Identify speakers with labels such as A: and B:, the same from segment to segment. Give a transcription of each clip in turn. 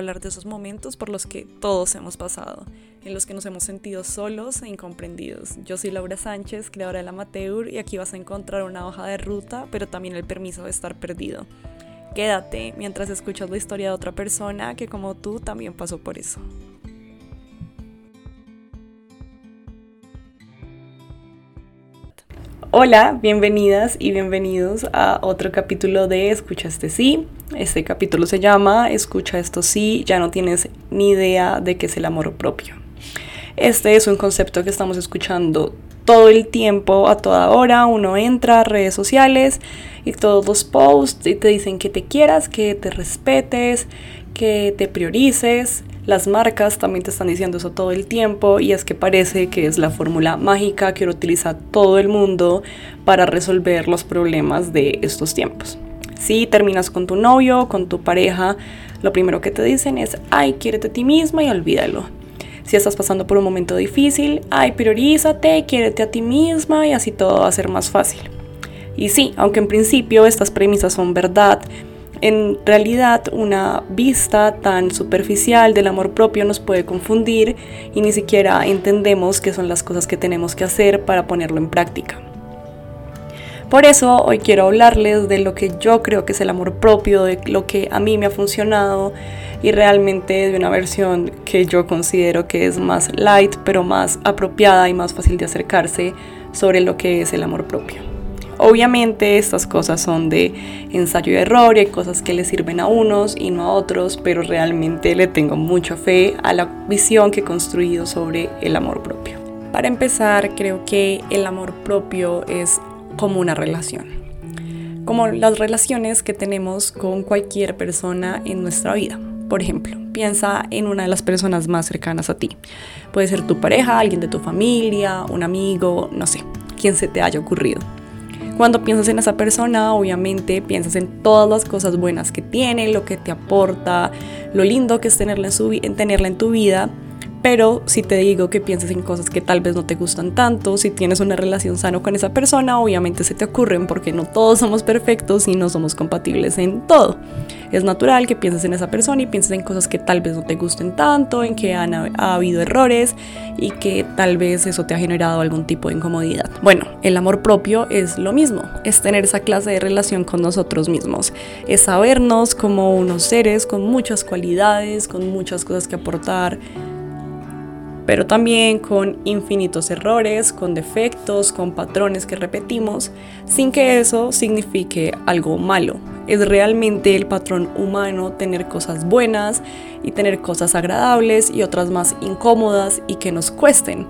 A: hablar de esos momentos por los que todos hemos pasado, en los que nos hemos sentido solos e incomprendidos. Yo soy Laura Sánchez, creadora de la Amateur, y aquí vas a encontrar una hoja de ruta, pero también el permiso de estar perdido. Quédate mientras escuchas la historia de otra persona que como tú también pasó por eso. Hola, bienvenidas y bienvenidos a otro capítulo de Escucha este sí. Este capítulo se llama Escucha esto sí, ya no tienes ni idea de qué es el amor propio. Este es un concepto que estamos escuchando todo el tiempo, a toda hora. Uno entra a redes sociales y todos los posts y te dicen que te quieras, que te respetes, que te priorices, las marcas también te están diciendo eso todo el tiempo y es que parece que es la fórmula mágica que utiliza todo el mundo para resolver los problemas de estos tiempos. Si terminas con tu novio, con tu pareja, lo primero que te dicen es, ay, quiérete a ti misma y olvídalo. Si estás pasando por un momento difícil, ay, priorízate, quiérete a ti misma y así todo va a ser más fácil. Y sí, aunque en principio estas premisas son verdad, en realidad, una vista tan superficial del amor propio nos puede confundir y ni siquiera entendemos qué son las cosas que tenemos que hacer para ponerlo en práctica. Por eso hoy quiero hablarles de lo que yo creo que es el amor propio, de lo que a mí me ha funcionado y realmente de una versión que yo considero que es más light, pero más apropiada y más fácil de acercarse sobre lo que es el amor propio. Obviamente estas cosas son de ensayo y error y hay cosas que le sirven a unos y no a otros, pero realmente le tengo mucha fe a la visión que he construido sobre el amor propio. Para empezar, creo que el amor propio es como una relación, como las relaciones que tenemos con cualquier persona en nuestra vida. Por ejemplo, piensa en una de las personas más cercanas a ti. Puede ser tu pareja, alguien de tu familia, un amigo, no sé, quien se te haya ocurrido. Cuando piensas en esa persona, obviamente piensas en todas las cosas buenas que tiene, lo que te aporta, lo lindo que es tenerla en, en tenerla en tu vida pero si te digo que pienses en cosas que tal vez no te gustan tanto, si tienes una relación sana con esa persona, obviamente se te ocurren porque no todos somos perfectos y no somos compatibles en todo. Es natural que pienses en esa persona y pienses en cosas que tal vez no te gusten tanto, en que han, ha habido errores y que tal vez eso te ha generado algún tipo de incomodidad. Bueno, el amor propio es lo mismo, es tener esa clase de relación con nosotros mismos, es sabernos como unos seres con muchas cualidades, con muchas cosas que aportar pero también con infinitos errores, con defectos, con patrones que repetimos, sin que eso signifique algo malo. Es realmente el patrón humano tener cosas buenas y tener cosas agradables y otras más incómodas y que nos cuesten.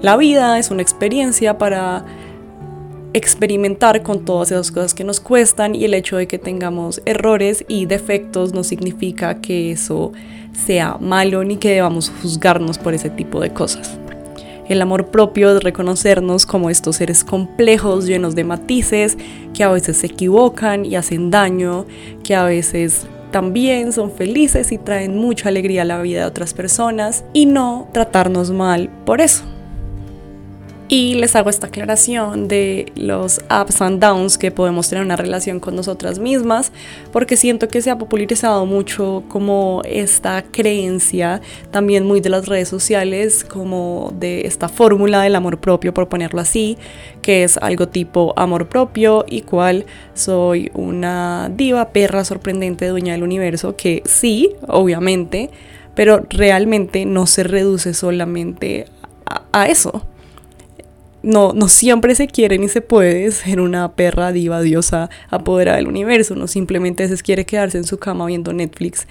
A: La vida es una experiencia para experimentar con todas esas cosas que nos cuestan y el hecho de que tengamos errores y defectos no significa que eso sea malo ni que debamos juzgarnos por ese tipo de cosas. El amor propio es reconocernos como estos seres complejos, llenos de matices, que a veces se equivocan y hacen daño, que a veces también son felices y traen mucha alegría a la vida de otras personas y no tratarnos mal por eso. Y les hago esta aclaración de los ups and downs que podemos tener una relación con nosotras mismas, porque siento que se ha popularizado mucho como esta creencia, también muy de las redes sociales, como de esta fórmula del amor propio, por ponerlo así, que es algo tipo amor propio, igual soy una diva, perra sorprendente, dueña del universo, que sí, obviamente, pero realmente no se reduce solamente a eso no, no siempre se quiere ni se puede ser una perra diva diosa apoderada del universo, no simplemente se quiere quedarse en su cama viendo Netflix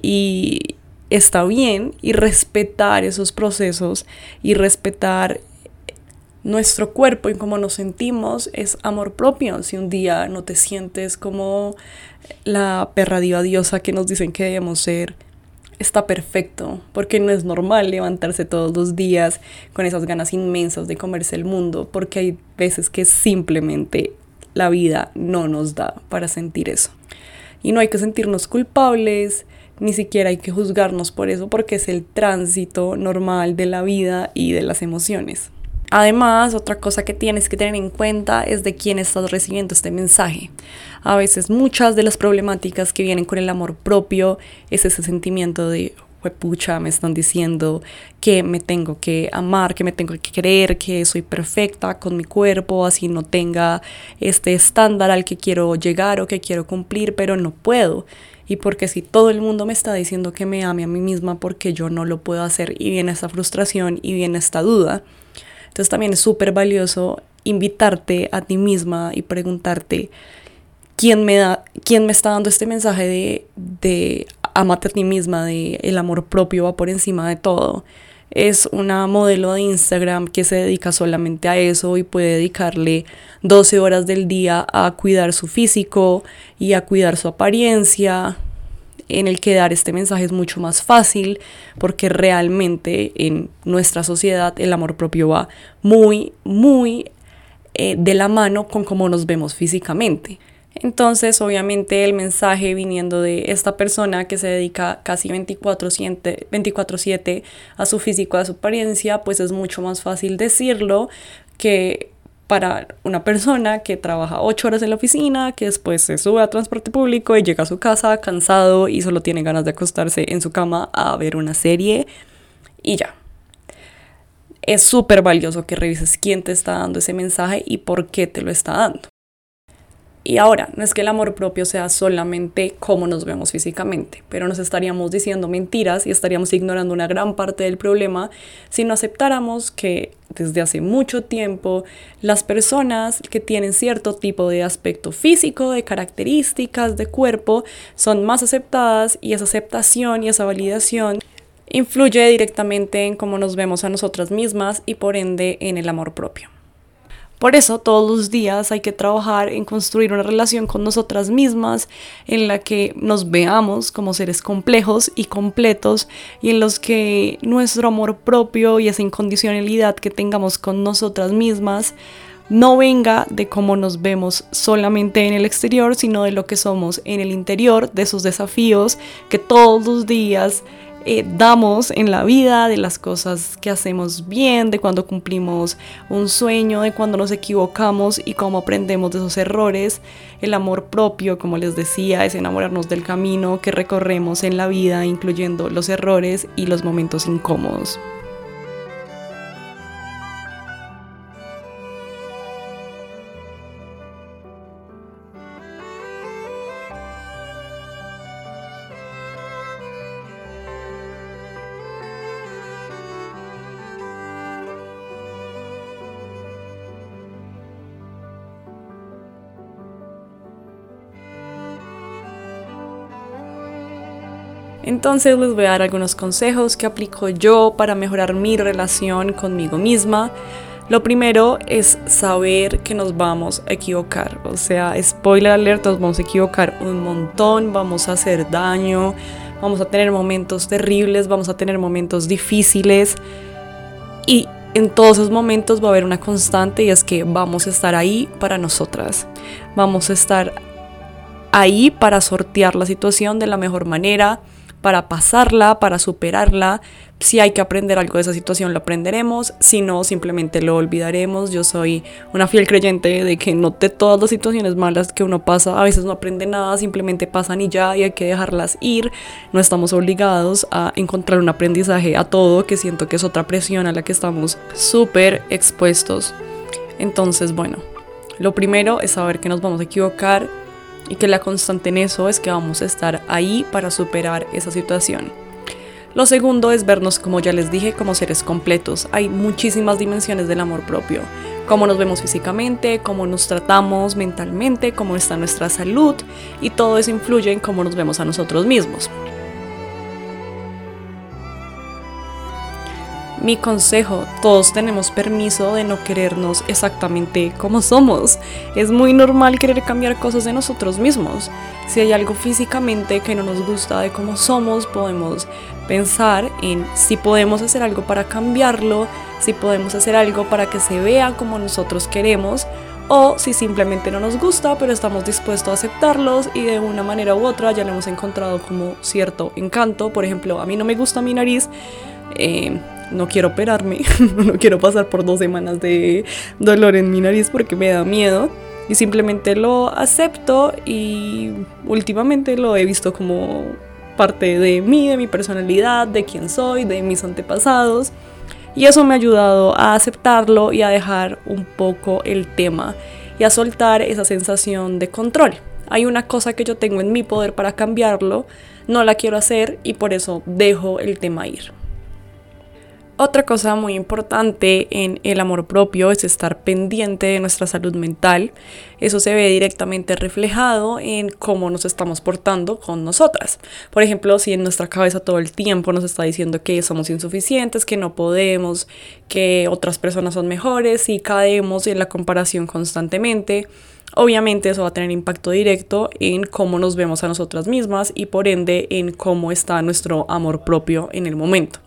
A: y está bien y respetar esos procesos y respetar nuestro cuerpo y cómo nos sentimos es amor propio. Si un día no te sientes como la perra diva diosa que nos dicen que debemos ser, está perfecto, porque no es normal levantarse todos los días con esas ganas inmensas de comerse el mundo, porque hay veces que simplemente la vida no nos da para sentir eso. Y no hay que sentirnos culpables, ni siquiera hay que juzgarnos por eso, porque es el tránsito normal de la vida y de las emociones. Además, otra cosa que tienes que tener en cuenta es de quién estás recibiendo este mensaje. A veces muchas de las problemáticas que vienen con el amor propio es ese sentimiento de, pucha, me están diciendo que me tengo que amar, que me tengo que querer, que soy perfecta con mi cuerpo, así no tenga este estándar al que quiero llegar o que quiero cumplir, pero no puedo. Y porque si todo el mundo me está diciendo que me ame a mí misma porque yo no lo puedo hacer y viene esta frustración y viene esta duda. Entonces también es súper valioso invitarte a ti misma y preguntarte quién me, da, quién me está dando este mensaje de, de amate a ti misma, de el amor propio va por encima de todo. Es una modelo de Instagram que se dedica solamente a eso y puede dedicarle 12 horas del día a cuidar su físico y a cuidar su apariencia, en el que dar este mensaje es mucho más fácil porque realmente en nuestra sociedad el amor propio va muy, muy eh, de la mano con cómo nos vemos físicamente. Entonces, obviamente, el mensaje viniendo de esta persona que se dedica casi 24/7 a su físico, a su apariencia, pues es mucho más fácil decirlo que para una persona que trabaja 8 horas en la oficina, que después se sube a transporte público y llega a su casa cansado y solo tiene ganas de acostarse en su cama a ver una serie y ya. Es súper valioso que revises quién te está dando ese mensaje y por qué te lo está dando. Y ahora, no es que el amor propio sea solamente cómo nos vemos físicamente, pero nos estaríamos diciendo mentiras y estaríamos ignorando una gran parte del problema si no aceptáramos que desde hace mucho tiempo las personas que tienen cierto tipo de aspecto físico, de características de cuerpo, son más aceptadas y esa aceptación y esa validación influye directamente en cómo nos vemos a nosotras mismas y por ende en el amor propio. Por eso todos los días hay que trabajar en construir una relación con nosotras mismas en la que nos veamos como seres complejos y completos y en los que nuestro amor propio y esa incondicionalidad que tengamos con nosotras mismas no venga de cómo nos vemos solamente en el exterior, sino de lo que somos en el interior, de esos desafíos que todos los días eh, damos en la vida, de las cosas que hacemos bien, de cuando cumplimos un sueño, de cuando nos equivocamos y cómo aprendemos de esos errores. El amor propio, como les decía, es enamorarnos del camino que recorremos en la vida, incluyendo los errores y los momentos incómodos. Entonces les voy a dar algunos consejos que aplico yo para mejorar mi relación conmigo misma. Lo primero es saber que nos vamos a equivocar. O sea, spoiler alert, nos vamos a equivocar un montón, vamos a hacer daño, vamos a tener momentos terribles, vamos a tener momentos difíciles. Y en todos esos momentos va a haber una constante y es que vamos a estar ahí para nosotras. Vamos a estar ahí para sortear la situación de la mejor manera para pasarla, para superarla. Si hay que aprender algo de esa situación, lo aprenderemos. Si no, simplemente lo olvidaremos. Yo soy una fiel creyente de que no de todas las situaciones malas que uno pasa, a veces no aprende nada, simplemente pasan y ya, y hay que dejarlas ir. No estamos obligados a encontrar un aprendizaje a todo, que siento que es otra presión a la que estamos súper expuestos. Entonces, bueno, lo primero es saber que nos vamos a equivocar, y que la constante en eso es que vamos a estar ahí para superar esa situación. Lo segundo es vernos, como ya les dije, como seres completos. Hay muchísimas dimensiones del amor propio. Cómo nos vemos físicamente, cómo nos tratamos mentalmente, cómo está nuestra salud y todo eso influye en cómo nos vemos a nosotros mismos. Mi consejo, todos tenemos permiso de no querernos exactamente como somos. Es muy normal querer cambiar cosas de nosotros mismos. Si hay algo físicamente que no nos gusta de cómo somos, podemos pensar en si podemos hacer algo para cambiarlo, si podemos hacer algo para que se vea como nosotros queremos o si simplemente no nos gusta pero estamos dispuestos a aceptarlos y de una manera u otra ya le hemos encontrado como cierto encanto. Por ejemplo, a mí no me gusta mi nariz. Eh, no quiero operarme, no quiero pasar por dos semanas de dolor en mi nariz porque me da miedo y simplemente lo acepto y últimamente lo he visto como parte de mí, de mi personalidad, de quién soy, de mis antepasados. Y eso me ha ayudado a aceptarlo y a dejar un poco el tema y a soltar esa sensación de control. Hay una cosa que yo tengo en mi poder para cambiarlo, no la quiero hacer y por eso dejo el tema ir. Otra cosa muy importante en el amor propio es estar pendiente de nuestra salud mental. Eso se ve directamente reflejado en cómo nos estamos portando con nosotras. Por ejemplo, si en nuestra cabeza todo el tiempo nos está diciendo que somos insuficientes, que no podemos, que otras personas son mejores y caemos en la comparación constantemente, Obviamente eso va a tener impacto directo en cómo nos vemos a nosotras mismas y por ende en cómo está nuestro amor propio en el momento.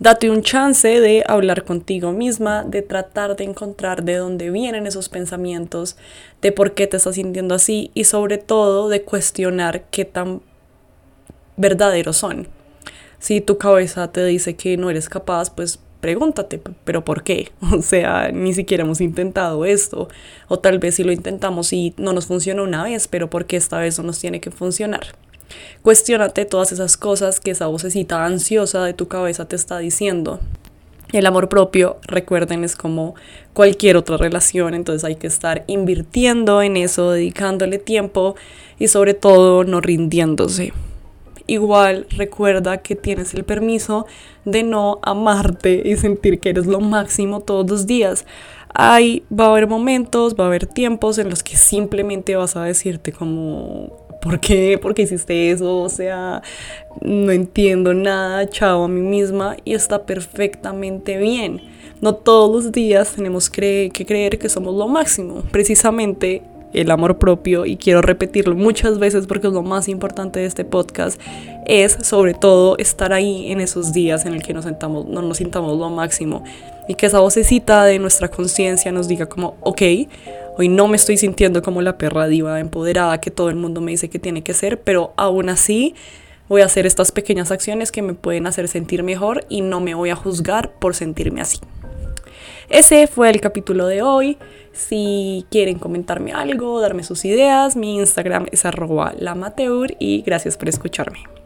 A: Date un chance de hablar contigo misma, de tratar de encontrar de dónde vienen esos pensamientos, de por qué te estás sintiendo así y sobre todo de cuestionar qué tan verdaderos son. Si tu cabeza te dice que no eres capaz, pues pregúntate, pero ¿por qué? O sea, ni siquiera hemos intentado esto. O tal vez si lo intentamos y no nos funciona una vez, pero ¿por qué esta vez no nos tiene que funcionar? Cuestiónate todas esas cosas que esa vocecita ansiosa de tu cabeza te está diciendo. El amor propio, recuerden, es como cualquier otra relación, entonces hay que estar invirtiendo en eso, dedicándole tiempo y sobre todo no rindiéndose. Igual recuerda que tienes el permiso de no amarte y sentir que eres lo máximo todos los días. Hay, va a haber momentos, va a haber tiempos en los que simplemente vas a decirte como ¿por qué? ¿Por qué hiciste eso? O sea, no entiendo nada, chao a mí misma y está perfectamente bien. No todos los días tenemos que creer que somos lo máximo. Precisamente el amor propio, y quiero repetirlo muchas veces porque es lo más importante de este podcast, es sobre todo estar ahí en esos días en el que nos sentamos, no nos sintamos lo máximo y que esa vocecita de nuestra conciencia nos diga como, ok, Hoy no me estoy sintiendo como la perra diva empoderada que todo el mundo me dice que tiene que ser, pero aún así voy a hacer estas pequeñas acciones que me pueden hacer sentir mejor y no me voy a juzgar por sentirme así. Ese fue el capítulo de hoy. Si quieren comentarme algo, darme sus ideas, mi Instagram es arroba lamateur y gracias por escucharme.